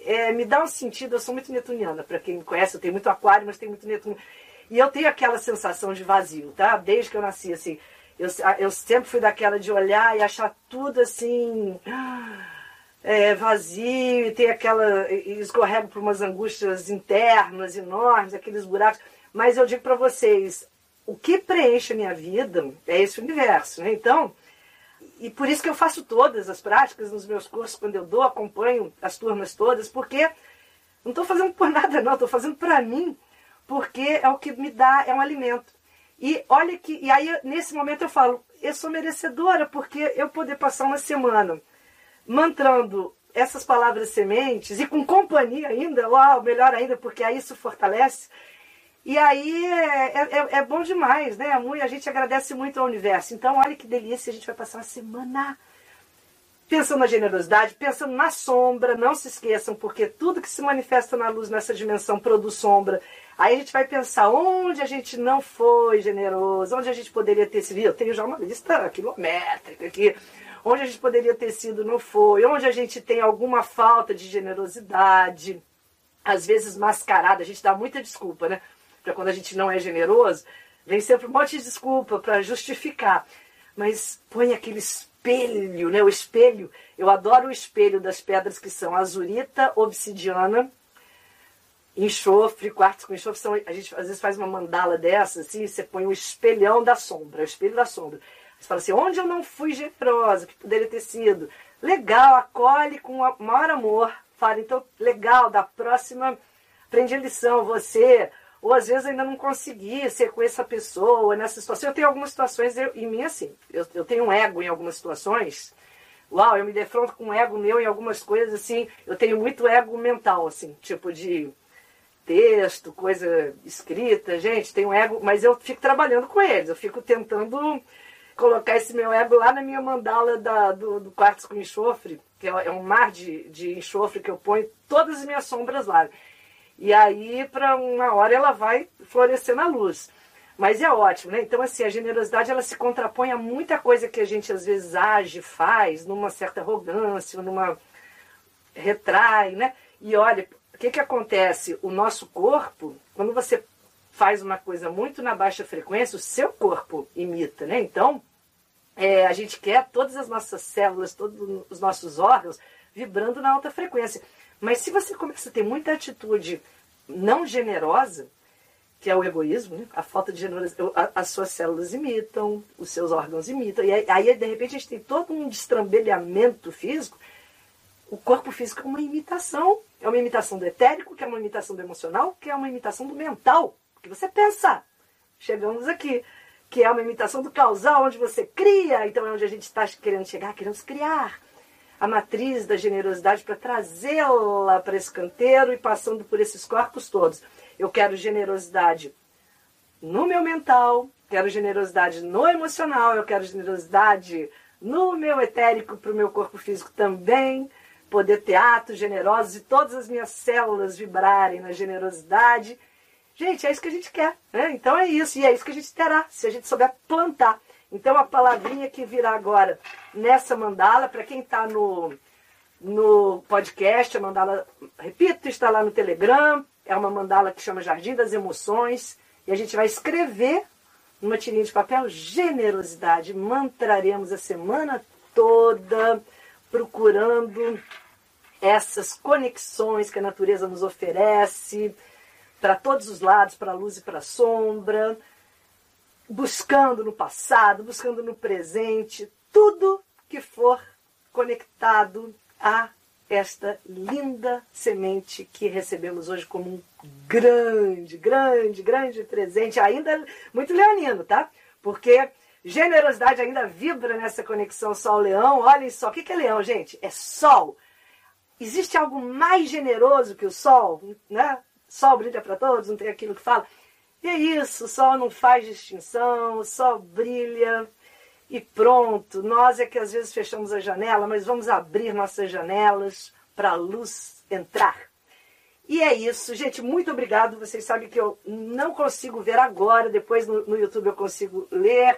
é, me dá um sentido. Eu sou muito netuniana, para quem me conhece, eu tenho muito aquário, mas tenho muito netuno. E eu tenho aquela sensação de vazio, tá? Desde que eu nasci, assim. Eu, eu sempre fui daquela de olhar e achar tudo assim. É, vazio, e tem aquela. E escorrego por umas angústias internas enormes, aqueles buracos. Mas eu digo para vocês: o que preenche a minha vida é esse universo. Né? Então, e por isso que eu faço todas as práticas nos meus cursos, quando eu dou, acompanho as turmas todas, porque não estou fazendo por nada, não, estou fazendo para mim, porque é o que me dá, é um alimento. E olha que, e aí nesse momento eu falo, eu sou merecedora porque eu poder passar uma semana mantrando essas palavras sementes e com companhia ainda, uau, melhor ainda, porque aí isso fortalece. E aí é, é, é bom demais, né? A gente agradece muito ao universo. Então, olha que delícia, a gente vai passar uma semana pensando na generosidade, pensando na sombra, não se esqueçam, porque tudo que se manifesta na luz nessa dimensão produz sombra. Aí a gente vai pensar onde a gente não foi generoso, onde a gente poderia ter sido. Eu tenho já uma lista quilométrica aqui. Onde a gente poderia ter sido, não foi. Onde a gente tem alguma falta de generosidade, às vezes mascarada. A gente dá muita desculpa, né? Para quando a gente não é generoso, vem sempre um monte de desculpa para justificar. Mas põe aquele espelho, né? O espelho. Eu adoro o espelho das pedras que são azurita, obsidiana enxofre, quartos com enxofre, são, a gente às vezes faz uma mandala dessa, assim, você põe o espelhão da sombra, o espelho da sombra. Você fala assim, onde eu não fui generosa, que poderia ter sido? Legal, acolhe com o maior amor. Fala, então, legal, da próxima, aprende a lição, você, ou às vezes ainda não consegui ser com essa pessoa, nessa situação. Eu tenho algumas situações, eu, em mim assim, eu, eu tenho um ego em algumas situações, uau, eu me defronto com um ego meu em algumas coisas, assim, eu tenho muito ego mental, assim, tipo de texto, coisa escrita, gente, tem um ego, mas eu fico trabalhando com eles, eu fico tentando colocar esse meu ego lá na minha mandala da, do, do quartzo com enxofre, que é, é um mar de, de enxofre que eu ponho todas as minhas sombras lá. E aí, para uma hora, ela vai florescer na luz. Mas é ótimo, né? Então, assim, a generosidade ela se contrapõe a muita coisa que a gente às vezes age, faz, numa certa arrogância, numa retrai, né? E olha, o que, que acontece? O nosso corpo, quando você faz uma coisa muito na baixa frequência, o seu corpo imita, né? Então, é, a gente quer todas as nossas células, todos os nossos órgãos vibrando na alta frequência. Mas se você começa a ter muita atitude não generosa, que é o egoísmo, né? a falta de generosidade. As suas células imitam, os seus órgãos imitam, e aí, de repente, a gente tem todo um destrambelhamento físico. O corpo físico é uma imitação. É uma imitação do etérico, que é uma imitação do emocional, que é uma imitação do mental, que você pensa. Chegamos aqui. Que é uma imitação do causal, onde você cria, então é onde a gente está querendo chegar, queremos criar a matriz da generosidade para trazê-la para esse canteiro e passando por esses corpos todos. Eu quero generosidade no meu mental, quero generosidade no emocional, eu quero generosidade no meu etérico para o meu corpo físico também, poder ter atos generosos e todas as minhas células vibrarem na generosidade. Gente, é isso que a gente quer. Né? Então é isso, e é isso que a gente terá, se a gente souber plantar. Então a palavrinha que virá agora nessa mandala, para quem está no, no podcast, a mandala, repito, está lá no Telegram, é uma mandala que chama Jardim das Emoções. E a gente vai escrever numa tirinha de papel generosidade. Mantraremos a semana toda procurando essas conexões que a natureza nos oferece para todos os lados, para a luz e para a sombra, buscando no passado, buscando no presente, tudo que for conectado a esta linda semente que recebemos hoje como um grande, grande, grande presente, ainda muito leonino, tá? Porque generosidade ainda vibra nessa conexão Sol-Leão. Olhem só, o que é leão, gente? É sol. Existe algo mais generoso que o sol, né? Sol brilha para todos, não tem aquilo que fala. E é isso, o sol não faz distinção, o sol brilha e pronto. Nós é que às vezes fechamos a janela, mas vamos abrir nossas janelas para a luz entrar. E é isso, gente. Muito obrigado. Vocês sabem que eu não consigo ver agora, depois no, no YouTube eu consigo ler.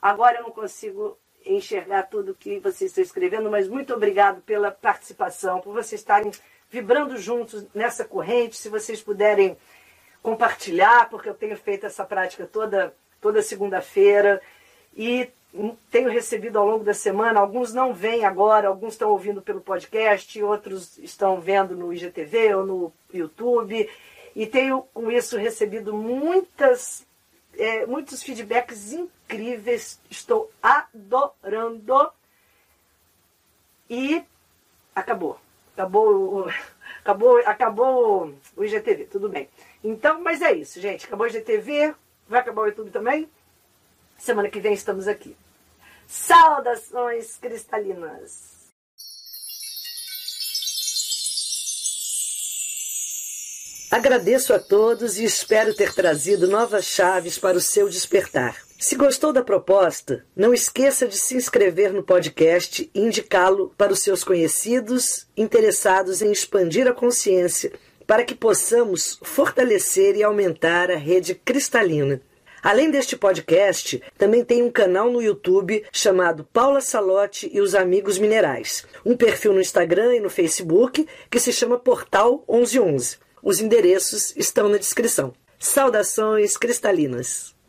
Agora eu não consigo enxergar tudo que vocês estão escrevendo, mas muito obrigado pela participação, por vocês estarem vibrando juntos nessa corrente. Se vocês puderem compartilhar, porque eu tenho feito essa prática toda, toda segunda-feira. E tenho recebido ao longo da semana, alguns não vêm agora, alguns estão ouvindo pelo podcast, outros estão vendo no IGTV ou no YouTube, e tenho com isso recebido muitas, é, muitos feedbacks incríveis, estou adorando. E acabou. Acabou, acabou, acabou o IGTV, tudo bem. Então, mas é isso, gente. Acabou o IGTV, vai acabar o YouTube também? Semana que vem estamos aqui. Saudações cristalinas! Agradeço a todos e espero ter trazido novas chaves para o seu despertar. Se gostou da proposta, não esqueça de se inscrever no podcast e indicá-lo para os seus conhecidos interessados em expandir a consciência, para que possamos fortalecer e aumentar a rede cristalina. Além deste podcast, também tem um canal no YouTube chamado Paula Salote e os Amigos Minerais. Um perfil no Instagram e no Facebook que se chama Portal 1111. Os endereços estão na descrição. Saudações cristalinas!